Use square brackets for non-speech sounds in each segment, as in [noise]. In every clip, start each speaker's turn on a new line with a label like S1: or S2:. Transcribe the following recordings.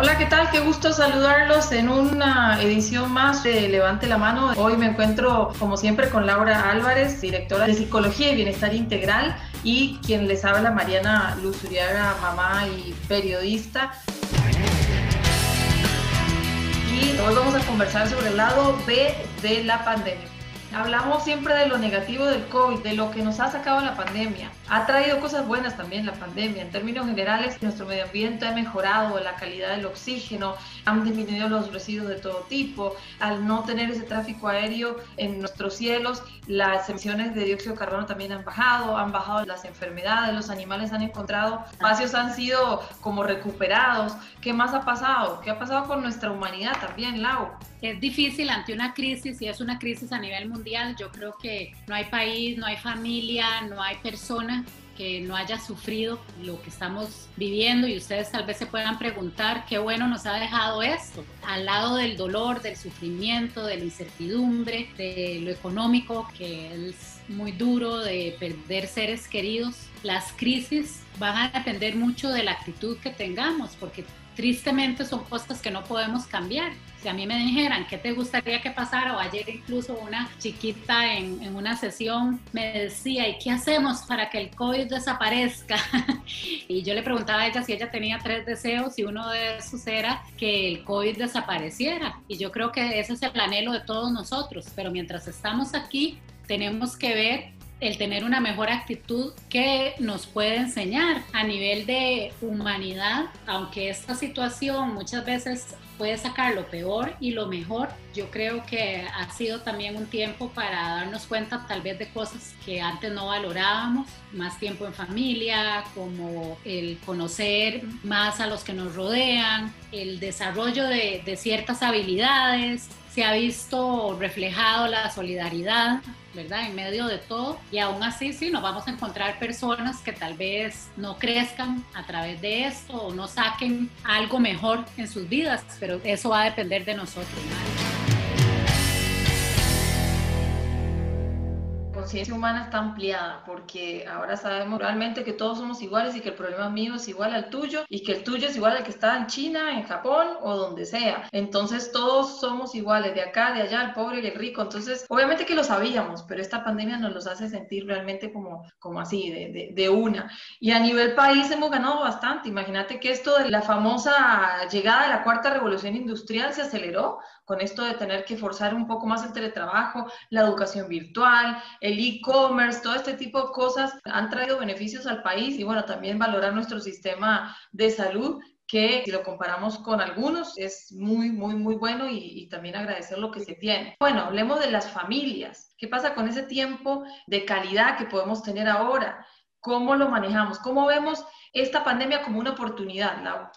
S1: Hola, ¿qué tal? Qué gusto saludarlos en una edición más de Levante la Mano. Hoy me encuentro, como siempre, con Laura Álvarez, directora de Psicología y Bienestar Integral, y quien les habla, Mariana Luzuriaga, mamá y periodista. Y hoy vamos a conversar sobre el lado B de la pandemia. Hablamos siempre de lo negativo del COVID, de lo que nos ha sacado la pandemia. Ha traído cosas buenas también la pandemia. En términos generales, nuestro medio ambiente ha mejorado, la calidad del oxígeno, han disminuido los residuos de todo tipo. Al no tener ese tráfico aéreo en nuestros cielos, las emisiones de dióxido de carbono también han bajado, han bajado las enfermedades, los animales han encontrado espacios, han sido como recuperados. ¿Qué más ha pasado? ¿Qué ha pasado con nuestra humanidad también, Lau?
S2: Es difícil ante una crisis y es una crisis a nivel mundial. Yo creo que no hay país, no hay familia, no hay persona que no haya sufrido lo que estamos viviendo y ustedes tal vez se puedan preguntar qué bueno nos ha dejado esto, al lado del dolor, del sufrimiento, de la incertidumbre, de lo económico que es muy duro, de perder seres queridos. Las crisis van a depender mucho de la actitud que tengamos, porque tristemente son cosas que no podemos cambiar. Si a mí me dijeran qué te gustaría que pasara, o ayer incluso una chiquita en, en una sesión me decía, ¿y qué hacemos para que el COVID desaparezca? [laughs] y yo le preguntaba a ella si ella tenía tres deseos y uno de esos era que el COVID desapareciera. Y yo creo que ese es el anhelo de todos nosotros, pero mientras estamos aquí tenemos que ver el tener una mejor actitud que nos puede enseñar a nivel de humanidad, aunque esta situación muchas veces puede sacar lo peor y lo mejor, yo creo que ha sido también un tiempo para darnos cuenta tal vez de cosas que antes no valorábamos, más tiempo en familia, como el conocer más a los que nos rodean, el desarrollo de, ciertas habilidades, se ha visto reflejado la solidaridad, ¿verdad? En medio de todo. Y aún así, sí, nos vamos a encontrar personas que tal vez no crezcan a través de esto o no saquen algo mejor en sus vidas, pero eso va a depender de nosotros.
S1: Conciencia humana está ampliada, porque ahora sabemos realmente que todos somos iguales y que el problema mío es igual al tuyo y que el tuyo es igual al que está en China, en Japón o donde sea. Entonces todos somos iguales, de acá, de allá, el pobre y el rico. Entonces, obviamente que lo sabíamos, pero esta pandemia nos los hace sentir realmente como, como así, de, de, de una. Y a nivel país hemos ganado bastante. Imagínate que esto de la famosa llegada de la cuarta revolución industrial se aceleró con esto de tener que forzar un poco más el teletrabajo, la educación virtual, el e-commerce, todo este tipo de cosas han traído beneficios al país y bueno, también valorar nuestro sistema de salud que si lo comparamos con algunos es muy, muy, muy bueno y, también agradecer lo que se tiene. Bueno, hablemos de las familias. ¿Qué pasa con ese tiempo de calidad que podemos tener ahora? ¿Cómo lo manejamos? ¿Cómo vemos esta pandemia como una oportunidad, Lau?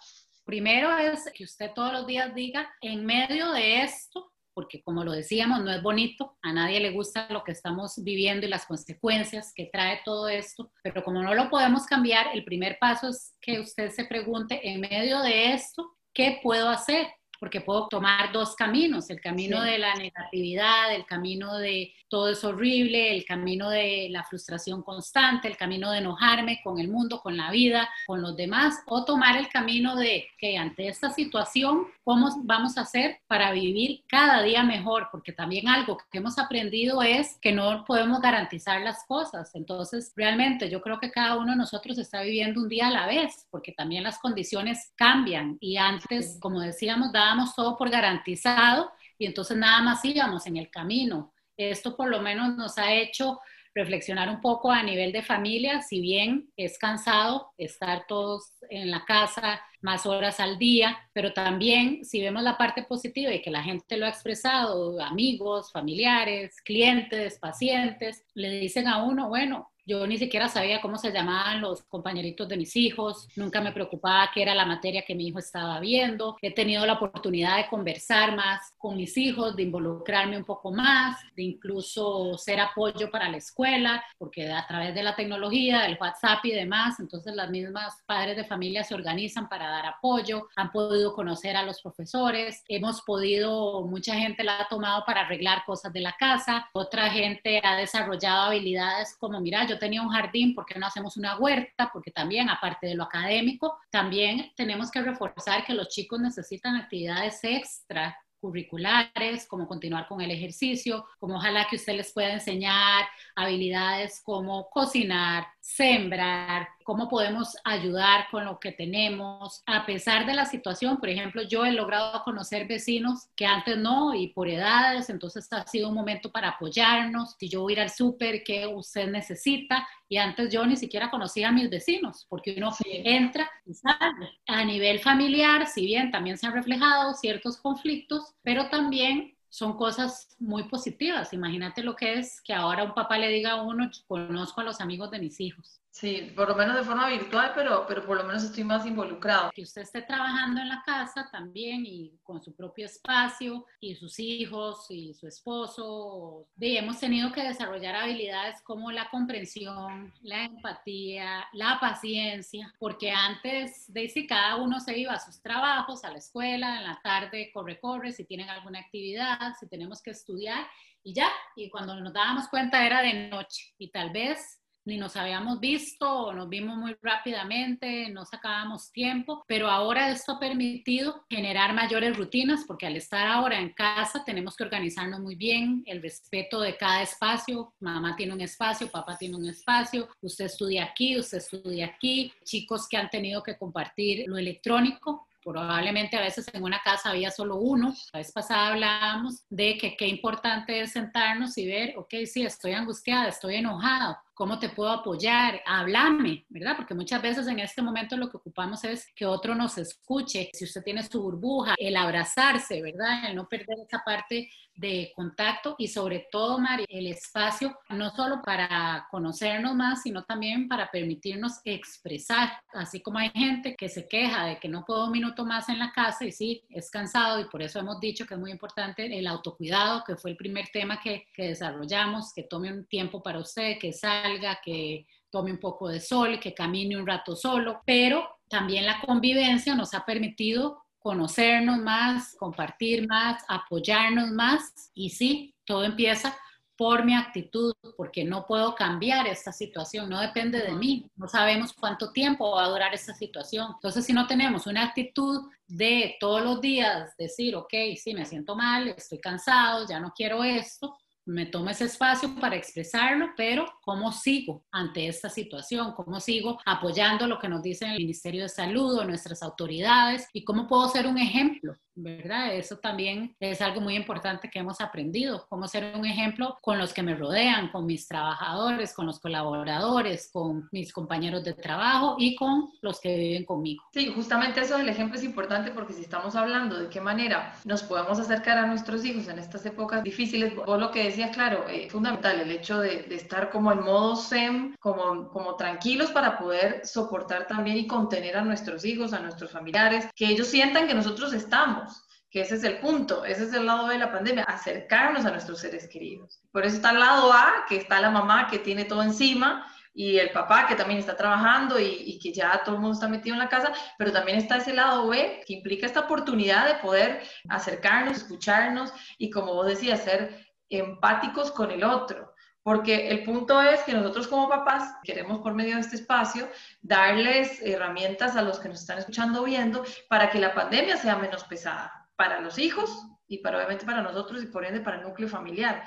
S2: Primero es que usted todos los días diga, en medio de esto, porque como lo decíamos, no es bonito, a nadie le gusta lo que estamos viviendo y las consecuencias que trae todo esto, pero como no lo podemos cambiar, el primer paso es que usted se pregunte, en medio de esto, ¿qué puedo hacer? Porque puedo tomar dos caminos, el camino sí. de la negatividad, el camino de todo es horrible, el camino de la frustración constante, el camino de enojarme con el mundo, con la vida, con los demás, o tomar el camino de que ante esta situación, ¿cómo vamos a hacer para vivir cada día mejor? Porque también algo que hemos aprendido es que no podemos garantizar las cosas. Entonces, realmente yo creo que cada uno de nosotros está viviendo un día a la vez, porque también las condiciones cambian. Y antes, como decíamos, todo por garantizado y entonces nada más íbamos en el camino. Esto por lo menos nos ha hecho reflexionar un poco a nivel de familia, si bien es cansado estar todos en la casa más horas al día, pero también si vemos la parte positiva y que la gente lo ha expresado, amigos, familiares, clientes, pacientes, le dicen a uno, bueno, yo ni siquiera sabía cómo se llamaban los compañeritos de mis hijos, nunca me preocupaba qué era la materia que mi hijo estaba viendo. He tenido la oportunidad de conversar más con mis hijos, de involucrarme un poco más, de incluso ser apoyo para la escuela, porque a través de la tecnología, del WhatsApp y demás, entonces las mismas padres de familia se organizan para dar apoyo, han podido conocer a los profesores, hemos podido, mucha gente la ha tomado para arreglar cosas de la casa, otra gente ha desarrollado habilidades como, mira, yo tenía un jardín, ¿por qué no hacemos una huerta? Porque también, aparte de lo académico, también tenemos que reforzar que los chicos necesitan actividades extra curriculares, como continuar con el ejercicio, como ojalá que usted les pueda enseñar habilidades como cocinar, sembrar, cómo podemos ayudar con lo que tenemos. A pesar de la situación, por ejemplo, yo he logrado conocer vecinos que antes no y por edades, entonces ha sido un momento para apoyarnos. Si yo voy a ir al súper, ¿qué usted necesita? Y antes yo ni siquiera conocía a mis vecinos, porque uno entra y sale. A nivel familiar, si bien también se han reflejado ciertos conflictos, pero también son cosas muy positivas. Imagínate lo que es que ahora un papá le diga a uno, conozco a los amigos de mis hijos.
S1: Sí, por lo menos de forma virtual, pero, pero por lo menos estoy más involucrado.
S2: Que usted esté trabajando en la casa también y con su propio espacio y sus hijos y su esposo. Y hemos tenido que desarrollar habilidades como la comprensión, la empatía, la paciencia, porque antes de si cada uno se iba a sus trabajos, a la escuela, en la tarde corre, corre, si tienen alguna actividad, si tenemos que estudiar y ya. Y cuando nos dábamos cuenta era de noche y tal vez ni nos habíamos visto o nos vimos muy rápidamente, no sacábamos tiempo, pero ahora esto ha permitido generar mayores rutinas porque al estar ahora en casa tenemos que organizarnos muy bien, el respeto de cada espacio, mamá tiene un espacio, papá tiene un espacio, usted estudia aquí, usted estudia aquí, chicos que han tenido que compartir lo electrónico, probablemente a veces en una casa había solo uno. La vez pasada hablábamos de que qué importante es sentarnos y ver, ok, sí, estoy angustiada, estoy enojado, ¿Cómo te puedo apoyar? Háblame, ¿verdad? Porque muchas veces en este momento lo que ocupamos es que otro nos escuche. Si usted tiene su burbuja, el abrazarse, ¿verdad? El no perder esa parte de contacto y sobre todo, Mari, el espacio no solo para conocernos más, sino también para permitirnos expresar. Así como hay gente que se queja de que no puedo un minuto más en la casa y sí, es cansado y por eso hemos dicho que es muy importante el autocuidado, que fue el primer tema que, que desarrollamos, que tome un tiempo para usted, que salga que tome un poco de sol, que camine un rato solo, pero también la convivencia nos ha permitido conocernos más, compartir más, apoyarnos más y sí, todo empieza por mi actitud, porque no puedo cambiar esta situación, no depende de mí, no sabemos cuánto tiempo va a durar esta situación. Entonces, si no tenemos una actitud de todos los días decir, ok, sí, me siento mal, estoy cansado, ya no quiero esto, me tomo ese espacio para expresarlo, pero ¿cómo sigo ante esta situación? ¿Cómo sigo apoyando lo que nos dice el Ministerio de Salud o nuestras autoridades? ¿Y cómo puedo ser un ejemplo? ¿Verdad? Eso también es algo muy importante que hemos aprendido, cómo ser un ejemplo con los que me rodean, con mis trabajadores, con los colaboradores, con mis compañeros de trabajo y con los que viven conmigo.
S1: Sí, justamente eso del ejemplo es importante porque si estamos hablando de qué manera nos podemos acercar a nuestros hijos en estas épocas difíciles, vos lo que decías, claro, es eh, fundamental el hecho de, de, estar como en modo SEM, como, como tranquilos para poder soportar también y contener a nuestros hijos, a nuestros familiares, que ellos sientan que nosotros estamos que ese es el punto, ese es el lado de la pandemia, acercarnos a nuestros seres queridos. Por eso está el lado A, que está la mamá que tiene todo encima, y el papá que también está trabajando y, y, que ya todo el mundo está metido en la casa, pero también está ese lado B que implica esta oportunidad de poder acercarnos, escucharnos y como vos decías, ser empáticos con el otro. Porque el punto es que nosotros como papás queremos por medio de este espacio darles herramientas a los que nos están escuchando o viendo para que la pandemia sea menos pesada para los hijos y para, obviamente para nosotros y por ende para el núcleo familiar.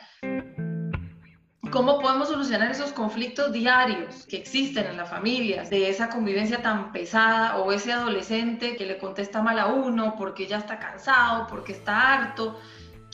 S1: ¿Cómo podemos solucionar esos conflictos diarios que existen en las familias, de esa convivencia tan pesada o ese adolescente que le contesta mal a uno porque ya está cansado, porque está harto?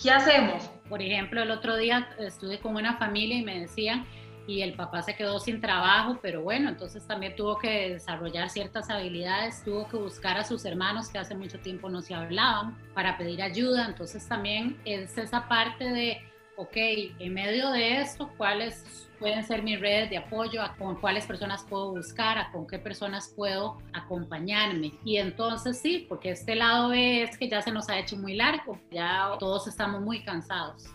S1: ¿Qué hacemos?
S2: Por ejemplo, el otro día estuve con una familia y me decían, y el papá se quedó sin trabajo, pero bueno, entonces también tuvo que desarrollar ciertas habilidades, tuvo que buscar a sus hermanos que hace mucho tiempo no se hablaban para pedir ayuda, entonces también es esa parte de, ok, en medio de esto, ¿cuáles pueden ser mis redes de apoyo, con cuáles personas puedo buscar, a con qué personas puedo acompañarme. Y entonces sí, porque este lado es que ya se nos ha hecho muy largo, ya todos estamos muy cansados.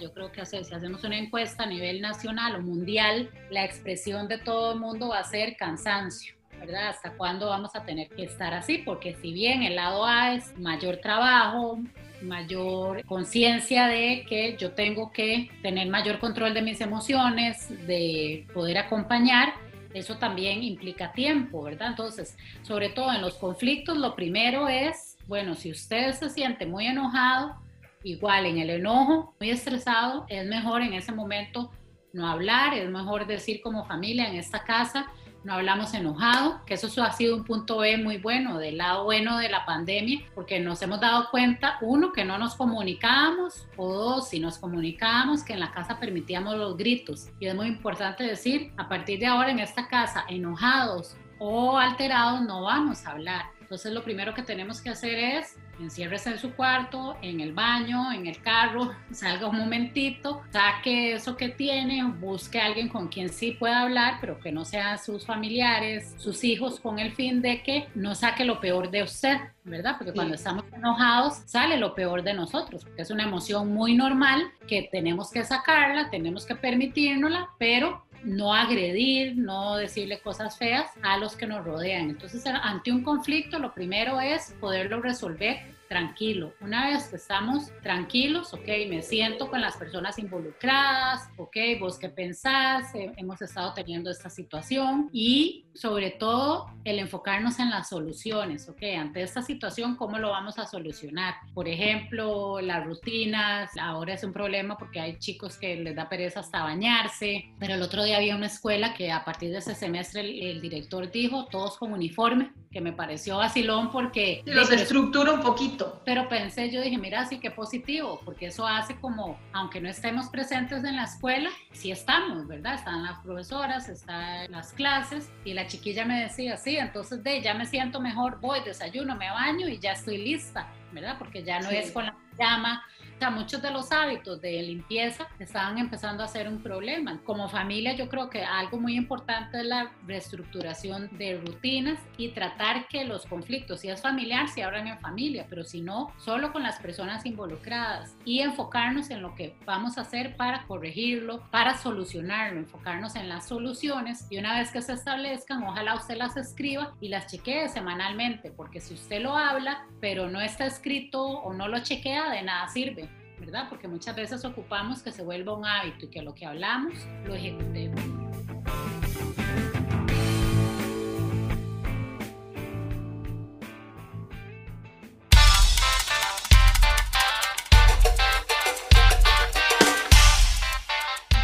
S2: Yo creo que si hacemos una encuesta a nivel nacional o mundial, la expresión de todo el mundo va a ser cansancio. ¿verdad? ¿Hasta cuándo vamos a tener que estar así? Porque si bien el lado A es mayor trabajo, mayor conciencia de que yo tengo que tener mayor control de mis emociones, de poder acompañar. Eso también implica tiempo, ¿verdad? Entonces, sobre todo en los conflictos, lo primero es, bueno, si usted se siente muy enojado, igual en el enojo, muy estresado, es mejor en ese momento no hablar, es mejor decir como familia en esta casa, no hablamos enojado, que eso ha sido un punto B muy bueno, del lado bueno de la pandemia, porque nos hemos dado cuenta, uno, que no nos comunicábamos, o dos, si nos comunicábamos, que en la casa permitíamos los gritos. Y es muy importante decir, a partir de ahora en esta casa, enojados o alterados, no vamos a hablar. Entonces lo primero que tenemos que hacer es enciérrese en su cuarto, en el baño, en el carro, [laughs] salga un momentito, saque eso que tiene, busque a alguien con quien sí pueda hablar, pero que no sean sus familiares, sus hijos, con el fin de que no saque lo peor de usted, ¿verdad? Porque cuando estamos enojados sale lo peor de nosotros, porque es una emoción muy normal que tenemos que sacarla, tenemos que permitírnosla, pero no agredir, no decirle cosas feas a los que nos rodean. Entonces, ante un conflicto, lo primero es poderlo resolver tranquilo. Una vez que estamos tranquilos, ok, me siento con las personas involucradas, ok, vos qué pensás, hemos estado teniendo esta situación y sobre todo el enfocarnos en las soluciones, ok, ante esta situación, ¿cómo lo vamos a solucionar? Por ejemplo, las rutinas, ahora es un problema porque hay chicos que les da pereza hasta bañarse, pero el otro día había una escuela que a partir de ese semestre el, el director dijo, todos con uniforme, que me pareció vacilón porque...
S1: Los estructura un poquito.
S2: Pero pensé, yo dije, mira, sí que positivo, porque eso hace como, aunque no estemos presentes en la escuela, sí estamos, ¿verdad? Están las profesoras, están las clases, y la chiquilla me decía, sí, entonces de ya me siento mejor, voy, desayuno, me baño y ya estoy lista, ¿verdad? Porque ya no es con la llama muchos de los hábitos de limpieza estaban empezando a ser un problema. Como familia, yo creo que algo muy importante es la reestructuración de rutinas y tratar que los conflictos, si es familiar, se abran en familia, pero si no, solo con las personas involucradas y enfocarnos en lo que vamos a hacer para corregirlo, para solucionarlo, enfocarnos en las soluciones y una vez que se establezcan, ojalá usted las escriba y las chequee semanalmente, porque si usted lo habla, pero no está escrito o no lo chequea, de nada sirve. Porque muchas veces ocupamos que se vuelva un hábito y que lo que hablamos lo ejecutemos.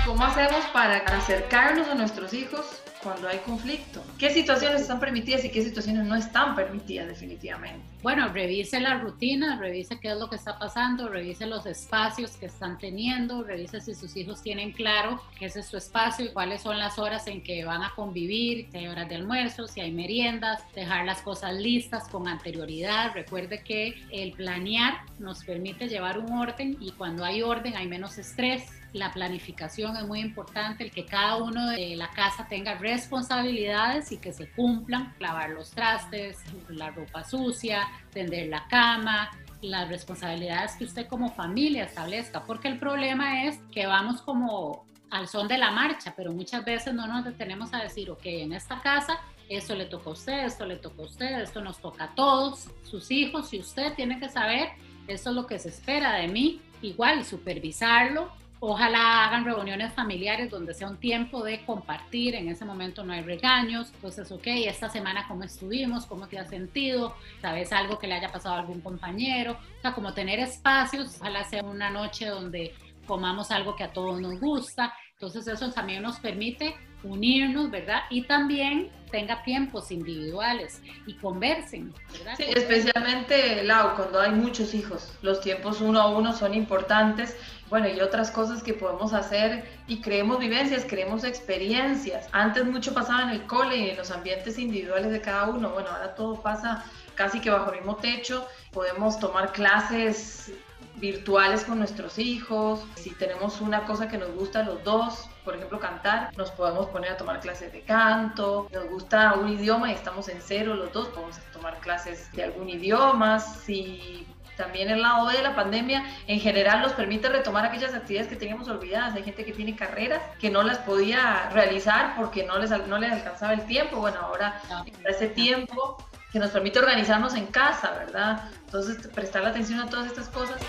S1: ¿Cómo hacemos para acercarnos a nuestros hijos cuando hay conflicto. ¿Qué situaciones están permitidas y qué situaciones no están permitidas definitivamente?
S2: Bueno, revise la rutina, revise qué es lo que está pasando, revise los espacios que están teniendo, revise si sus hijos tienen claro qué es su espacio y cuáles son las horas en que van a convivir, si hay horas de almuerzo, si hay meriendas, dejar las cosas listas con anterioridad. Recuerde que el planear nos permite llevar un orden y cuando hay orden hay menos estrés la planificación es muy importante, el que cada uno de la casa tenga responsabilidades y que se cumplan, lavar los trastes, la ropa sucia, tender la cama, las responsabilidades que usted como familia establezca, porque el problema es que vamos como al son de la marcha, pero muchas veces no nos detenemos a decir, ok, en esta casa esto le toca a usted, esto le toca a usted, esto nos toca a todos, sus hijos, y usted tiene que saber, eso es lo que se espera de mí, igual supervisarlo Ojalá hagan reuniones familiares donde sea un tiempo de compartir, en ese momento no hay regaños, entonces, ok, esta semana cómo estuvimos, cómo te has sentido, sabes algo que le haya pasado a algún compañero, o sea, como tener espacios, ojalá sea una noche donde comamos algo que a todos nos gusta, entonces eso también nos permite unirnos, ¿verdad? Y también tenga tiempos individuales y conversen, ¿verdad?
S1: Sí, especialmente, Lau, cuando hay muchos hijos, los tiempos uno a uno son importantes bueno, y otras cosas que podemos hacer y creemos vivencias, creemos experiencias. Antes mucho pasaba en el cole y en los ambientes individuales de cada uno. Bueno, ahora todo pasa casi que bajo el mismo techo. Podemos tomar clases virtuales con nuestros hijos. Si tenemos una cosa que nos gusta a los dos, por ejemplo cantar, nos podemos poner a tomar clases de canto. Nos gusta un idioma y estamos en cero los dos, podemos tomar clases de algún idioma. Si también el lado de la pandemia en general nos permite retomar aquellas actividades que teníamos olvidadas. Hay gente que tiene carreras que no las podía realizar porque no les, no les alcanzaba el tiempo. Bueno, ahora ese tiempo que nos permite organizarnos en casa, ¿verdad? Entonces, prestarle atención a todas estas cosas.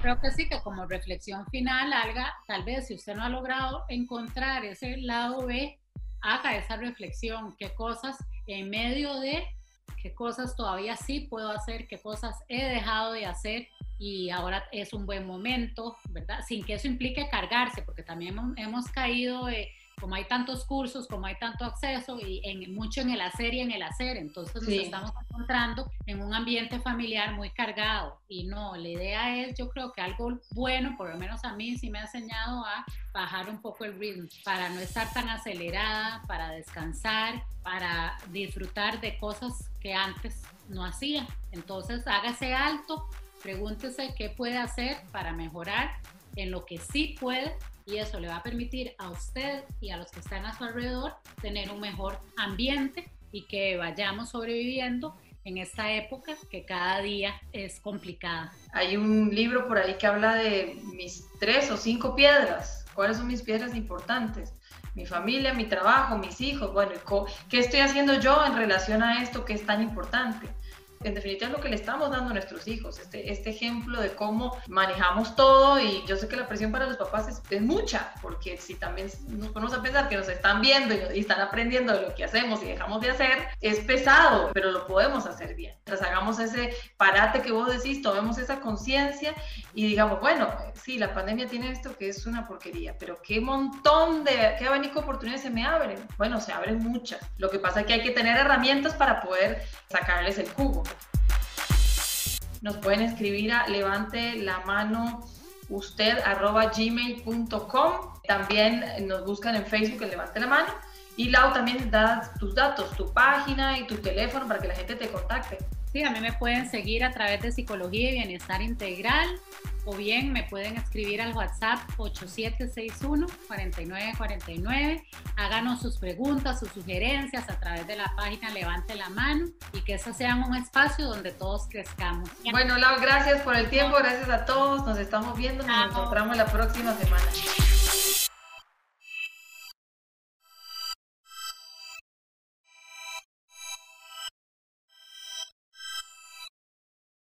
S2: Creo que sí, que como reflexión final, Alga, tal vez si usted no ha logrado encontrar ese lado B, haga esa reflexión, qué cosas en medio de, qué cosas todavía sí puedo hacer, qué cosas he dejado de hacer y ahora es un buen momento, ¿verdad? Sin que eso implique cargarse, porque también hemos, caído... Eh, como hay tantos cursos, como hay tanto acceso y en, mucho en el hacer y en el hacer, entonces nos estamos encontrando en un ambiente familiar muy cargado y no, la idea es yo creo que algo bueno, por lo menos a mí sí me ha enseñado a bajar un poco el ritmo para no estar tan acelerada, para descansar, para disfrutar de cosas que antes no hacía. Entonces hágase alto, pregúntese qué puede hacer para mejorar en lo que sí puede y eso le va a permitir a usted y a los que están a su alrededor tener un mejor ambiente y que vayamos sobreviviendo en esta época que cada día es complicada.
S1: Hay un libro por ahí que habla de mis tres o cinco piedras. ¿Cuáles son mis piedras importantes? Mi familia, mi trabajo, mis hijos. Bueno, ¿qué estoy haciendo yo en relación a esto que es tan importante? En definitiva es lo que le estamos dando a nuestros hijos, este, este ejemplo de cómo manejamos todo y yo sé que la presión para los papás es, es mucha, porque si también nos ponemos a pensar que nos están viendo y, están aprendiendo de lo que hacemos y dejamos de hacer, es pesado, pero lo podemos hacer bien. Tras hagamos ese parate que vos decís, tomemos esa conciencia y digamos, bueno, sí, la pandemia tiene esto que es una porquería, pero qué montón de, qué abanico de oportunidades se me abren. Bueno, se abren muchas. Lo que pasa es que hay que tener herramientas para poder sacarles el jugo. Nos pueden escribir a levante la mano usted arroba gmail.com. También nos buscan en Facebook en Levante la Mano. Y Lau también da tus datos, tu página y tu teléfono para que la gente te contacte.
S2: Sí, a mí me pueden seguir a través de Psicología y Bienestar Integral o bien me pueden escribir al WhatsApp 8761-4949. Háganos sus preguntas, sus sugerencias a través de la página Levante la Mano y que eso sea un espacio donde todos crezcamos.
S1: Bueno, Lau, gracias por el tiempo, gracias a todos. Nos estamos viendo, nos encontramos la próxima semana.